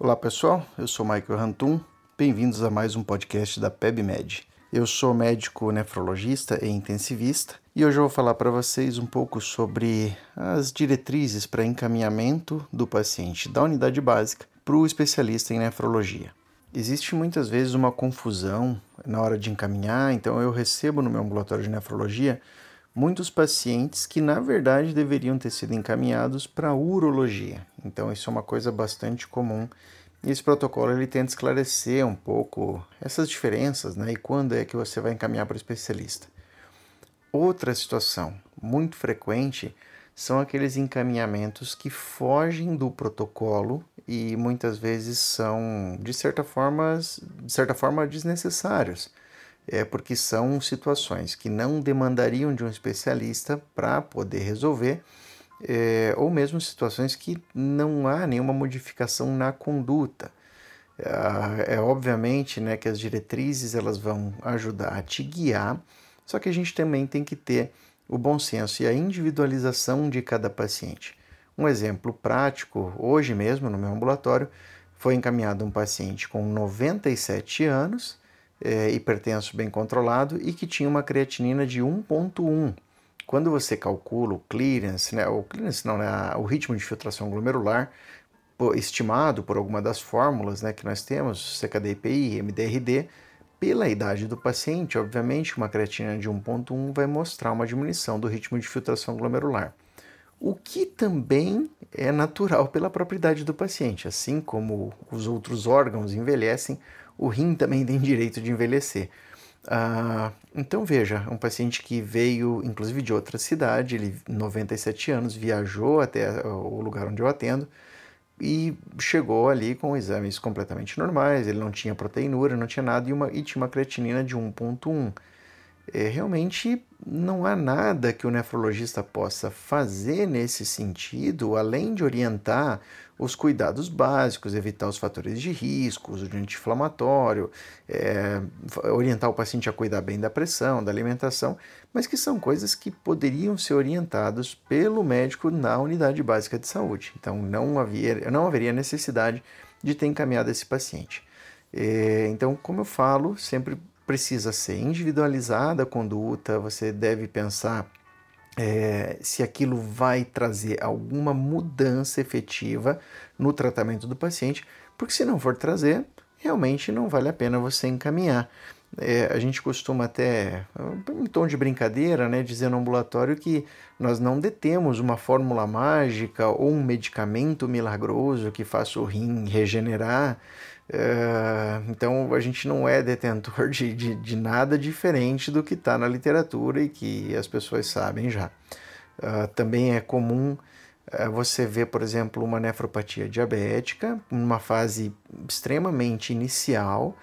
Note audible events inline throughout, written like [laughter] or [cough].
Olá pessoal, eu sou Michael Rantum, bem-vindos a mais um podcast da PebMed. Eu sou médico nefrologista e intensivista e hoje eu vou falar para vocês um pouco sobre as diretrizes para encaminhamento do paciente da unidade básica para o especialista em nefrologia. Existe muitas vezes uma confusão na hora de encaminhar, então eu recebo no meu ambulatório de nefrologia muitos pacientes que na verdade deveriam ter sido encaminhados para urologia. Então isso é uma coisa bastante comum. E esse protocolo ele tenta esclarecer um pouco essas diferenças, né? E quando é que você vai encaminhar para o especialista. Outra situação muito frequente são aqueles encaminhamentos que fogem do protocolo e muitas vezes são de certa forma, de certa forma desnecessários. É porque são situações que não demandariam de um especialista para poder resolver, é, ou mesmo situações que não há nenhuma modificação na conduta. É, é obviamente né, que as diretrizes elas vão ajudar a te guiar, só que a gente também tem que ter o bom senso e a individualização de cada paciente. Um exemplo prático, hoje mesmo no meu ambulatório, foi encaminhado um paciente com 97 anos, é, hipertenso bem controlado e que tinha uma creatinina de 1.1. Quando você calcula o clearance, né, o clearance não, né, o ritmo de filtração glomerular, estimado por alguma das fórmulas né, que nós temos, CKD-IPI, MDRD, pela idade do paciente, obviamente, uma creatina de 1.1 vai mostrar uma diminuição do ritmo de filtração glomerular. O que também é natural pela propriedade do paciente, assim como os outros órgãos envelhecem, o rim também [laughs] tem direito de envelhecer. Ah, então veja, um paciente que veio inclusive de outra cidade, ele 97 anos, viajou até o lugar onde eu atendo, e chegou ali com exames completamente normais, ele não tinha proteinura, não tinha nada e, uma, e tinha uma creatinina de 1.1 é, realmente não há nada que o nefrologista possa fazer nesse sentido, além de orientar os cuidados básicos, evitar os fatores de risco, uso de anti-inflamatório, é, orientar o paciente a cuidar bem da pressão, da alimentação, mas que são coisas que poderiam ser orientados pelo médico na unidade básica de saúde. Então não, havia, não haveria necessidade de ter encaminhado esse paciente. É, então, como eu falo, sempre precisa ser individualizada a conduta, você deve pensar é, se aquilo vai trazer alguma mudança efetiva no tratamento do paciente, porque se não for trazer, realmente não vale a pena você encaminhar. É, a gente costuma até, em tom de brincadeira, né, dizer no ambulatório que nós não detemos uma fórmula mágica ou um medicamento milagroso que faça o rim regenerar. É, então a gente não é detentor de, de, de nada diferente do que está na literatura e que as pessoas sabem já. É, também é comum é, você ver, por exemplo, uma nefropatia diabética, numa fase extremamente inicial,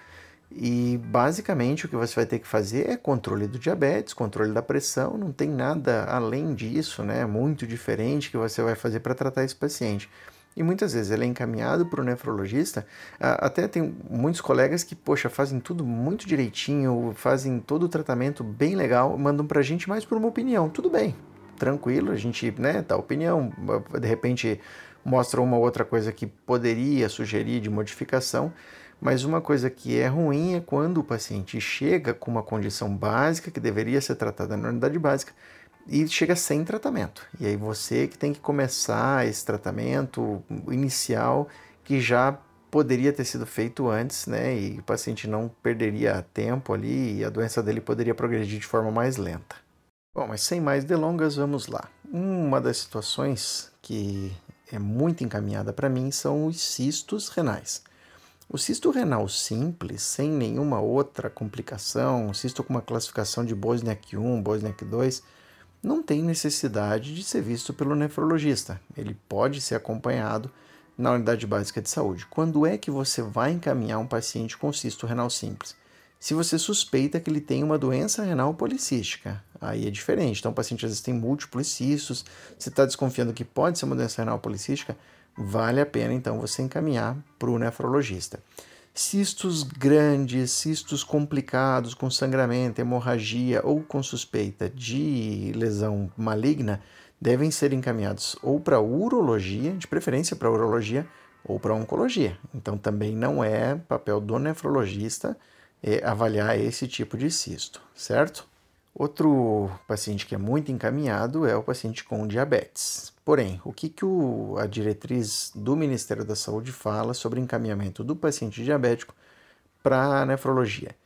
e basicamente o que você vai ter que fazer é controle do diabetes, controle da pressão, não tem nada além disso, né? Muito diferente que você vai fazer para tratar esse paciente. E muitas vezes ele é encaminhado para o nefrologista. Até tem muitos colegas que, poxa, fazem tudo muito direitinho, fazem todo o tratamento bem legal, mandam para a gente mais por uma opinião. Tudo bem, tranquilo, a gente né, dá opinião, de repente mostra uma outra coisa que poderia sugerir de modificação. Mas uma coisa que é ruim é quando o paciente chega com uma condição básica que deveria ser tratada na unidade básica e chega sem tratamento. E aí você que tem que começar esse tratamento inicial que já poderia ter sido feito antes, né? E o paciente não perderia tempo ali e a doença dele poderia progredir de forma mais lenta. Bom, mas sem mais delongas, vamos lá. Uma das situações que é muito encaminhada para mim são os cistos renais. O cisto renal simples, sem nenhuma outra complicação, cisto com uma classificação de Bosniak 1, Bosniak 2, não tem necessidade de ser visto pelo nefrologista. Ele pode ser acompanhado na unidade básica de saúde. Quando é que você vai encaminhar um paciente com cisto renal simples? Se você suspeita que ele tem uma doença renal policística, aí é diferente. Então, o paciente às vezes tem múltiplos cistos, você está desconfiando que pode ser uma doença renal policística, vale a pena então você encaminhar para o nefrologista. Cistos grandes, cistos complicados com sangramento, hemorragia ou com suspeita de lesão maligna devem ser encaminhados ou para urologia, de preferência para urologia, ou para oncologia. Então também não é papel do nefrologista é, avaliar esse tipo de cisto, certo? Outro paciente que é muito encaminhado é o paciente com diabetes. Porém, o que, que o, a diretriz do Ministério da Saúde fala sobre encaminhamento do paciente diabético para a nefrologia?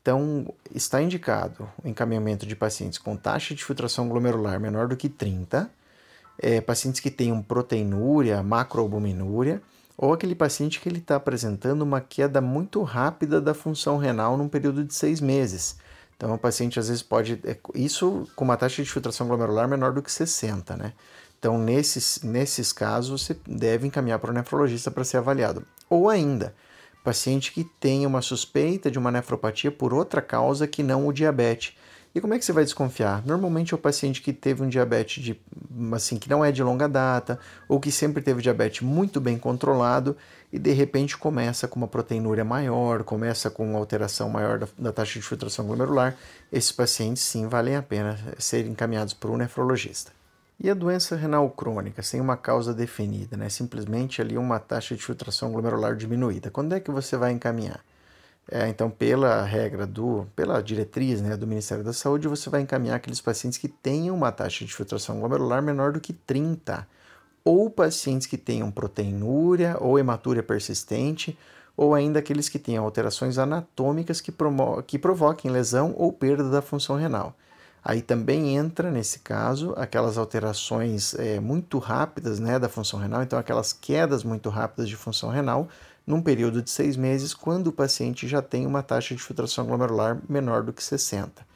Então, está indicado o encaminhamento de pacientes com taxa de filtração glomerular menor do que 30, é, pacientes que tenham proteinúria, macroalbuminúria, ou aquele paciente que ele está apresentando uma queda muito rápida da função renal num período de seis meses. Então, o paciente às vezes pode. É, isso com uma taxa de filtração glomerular menor do que 60, né? Então, nesses, nesses casos, você deve encaminhar para o nefrologista para ser avaliado. Ou ainda, paciente que tem uma suspeita de uma nefropatia por outra causa que não o diabetes. E como é que você vai desconfiar? Normalmente é o paciente que teve um diabetes de, assim, que não é de longa data, ou que sempre teve diabetes muito bem controlado e de repente começa com uma proteinúria maior, começa com uma alteração maior da, da taxa de filtração glomerular. Esses pacientes sim valem a pena serem encaminhados para o nefrologista. E a doença renal crônica, sem uma causa definida, né? simplesmente ali uma taxa de filtração glomerular diminuída. Quando é que você vai encaminhar? É, então, pela regra do, pela diretriz né, do Ministério da Saúde, você vai encaminhar aqueles pacientes que tenham uma taxa de filtração glomerular menor do que 30, ou pacientes que tenham proteinúria ou hematúria persistente, ou ainda aqueles que tenham alterações anatômicas que, que provoquem lesão ou perda da função renal. Aí também entra, nesse caso, aquelas alterações é, muito rápidas né, da função renal, então aquelas quedas muito rápidas de função renal, num período de seis meses, quando o paciente já tem uma taxa de filtração glomerular menor do que 60.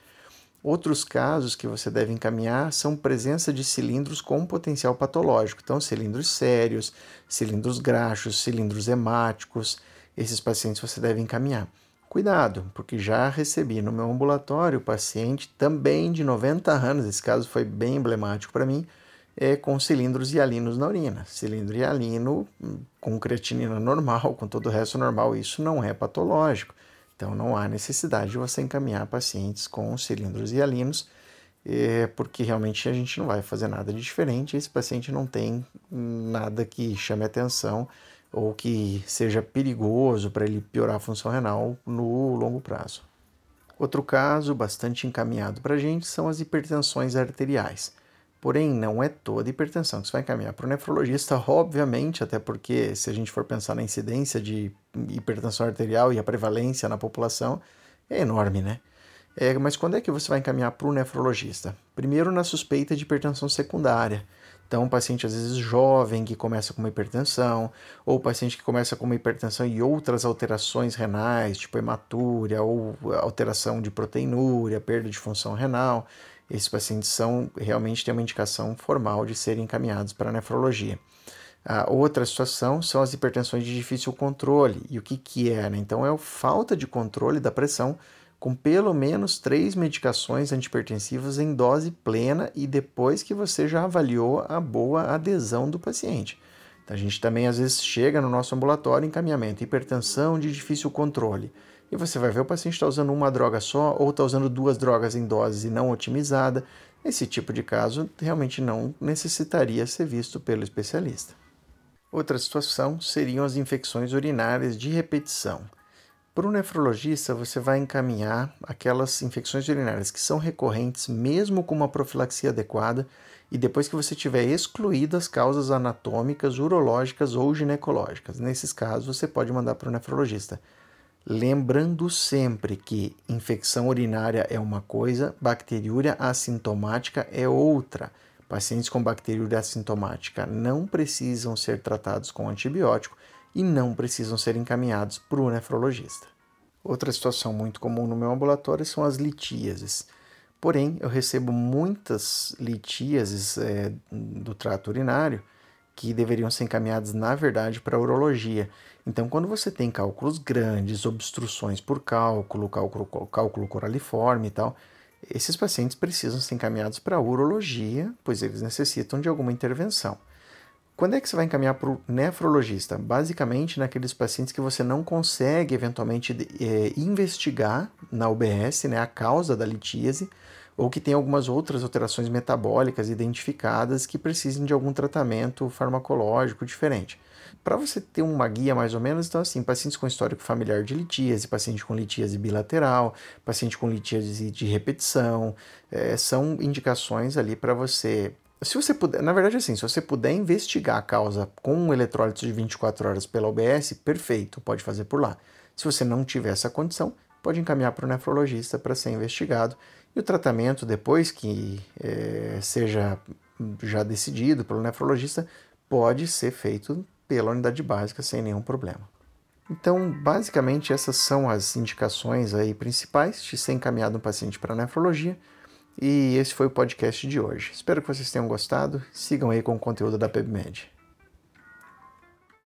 Outros casos que você deve encaminhar são presença de cilindros com potencial patológico, então cilindros sérios, cilindros graxos, cilindros hemáticos, esses pacientes você deve encaminhar. Cuidado, porque já recebi no meu ambulatório paciente também de 90 anos, esse caso foi bem emblemático para mim, é, com cilindros hialinos na urina. Cilindro hialino hum, com creatinina normal, com todo o resto normal, isso não é patológico. Então não há necessidade de você encaminhar pacientes com cilindros hialinos, é, porque realmente a gente não vai fazer nada de diferente, esse paciente não tem nada que chame atenção ou que seja perigoso para ele piorar a função renal no longo prazo. Outro caso bastante encaminhado para a gente são as hipertensões arteriais. Porém, não é toda hipertensão que você vai encaminhar para o nefrologista, obviamente, até porque se a gente for pensar na incidência de hipertensão arterial e a prevalência na população, é enorme, né? É, mas quando é que você vai encaminhar para o nefrologista? Primeiro, na suspeita de hipertensão secundária. Então, um paciente às vezes jovem que começa com uma hipertensão, ou paciente que começa com uma hipertensão e outras alterações renais, tipo hematúria ou alteração de proteinúria, perda de função renal. Esses pacientes são realmente têm uma indicação formal de serem encaminhados para a nefrologia. A outra situação são as hipertensões de difícil controle. E o que, que é? Né? Então, é a falta de controle da pressão com pelo menos três medicações antipertensivas em dose plena e depois que você já avaliou a boa adesão do paciente. Então, a gente também às vezes chega no nosso ambulatório encaminhamento, hipertensão de difícil controle. E você vai ver o paciente está usando uma droga só ou está usando duas drogas em dose não otimizada. Esse tipo de caso realmente não necessitaria ser visto pelo especialista. Outra situação seriam as infecções urinárias de repetição. Para o nefrologista, você vai encaminhar aquelas infecções urinárias que são recorrentes, mesmo com uma profilaxia adequada, e depois que você tiver excluído as causas anatômicas, urológicas ou ginecológicas. Nesses casos, você pode mandar para o nefrologista. Lembrando sempre que infecção urinária é uma coisa, bacteriúria assintomática é outra. Pacientes com bacteriúria assintomática não precisam ser tratados com antibiótico e não precisam ser encaminhados para o nefrologista. Outra situação muito comum no meu ambulatório são as litíases. Porém, eu recebo muitas litíases é, do trato urinário que deveriam ser encaminhadas, na verdade, para a urologia. Então, quando você tem cálculos grandes, obstruções por cálculo, cálculo, cálculo coraliforme e tal, esses pacientes precisam ser encaminhados para a urologia, pois eles necessitam de alguma intervenção. Quando é que você vai encaminhar para o nefrologista? Basicamente, naqueles pacientes que você não consegue eventualmente é, investigar na UBS né, a causa da litíase, ou que tem algumas outras alterações metabólicas identificadas que precisem de algum tratamento farmacológico diferente. Para você ter uma guia mais ou menos, então assim, pacientes com histórico familiar de litíase, paciente com litíase bilateral, paciente com litíase de repetição, é, são indicações ali para você se você puder, na verdade, assim, se você puder investigar a causa com um eletrólito de 24 horas pela OBS, perfeito, pode fazer por lá. Se você não tiver essa condição, pode encaminhar para o nefrologista para ser investigado e o tratamento, depois que é, seja já decidido pelo nefrologista, pode ser feito pela unidade básica sem nenhum problema. Então, basicamente, essas são as indicações aí principais de ser encaminhado um paciente para nefrologia. E esse foi o podcast de hoje. Espero que vocês tenham gostado. Sigam aí com o conteúdo da PebMed.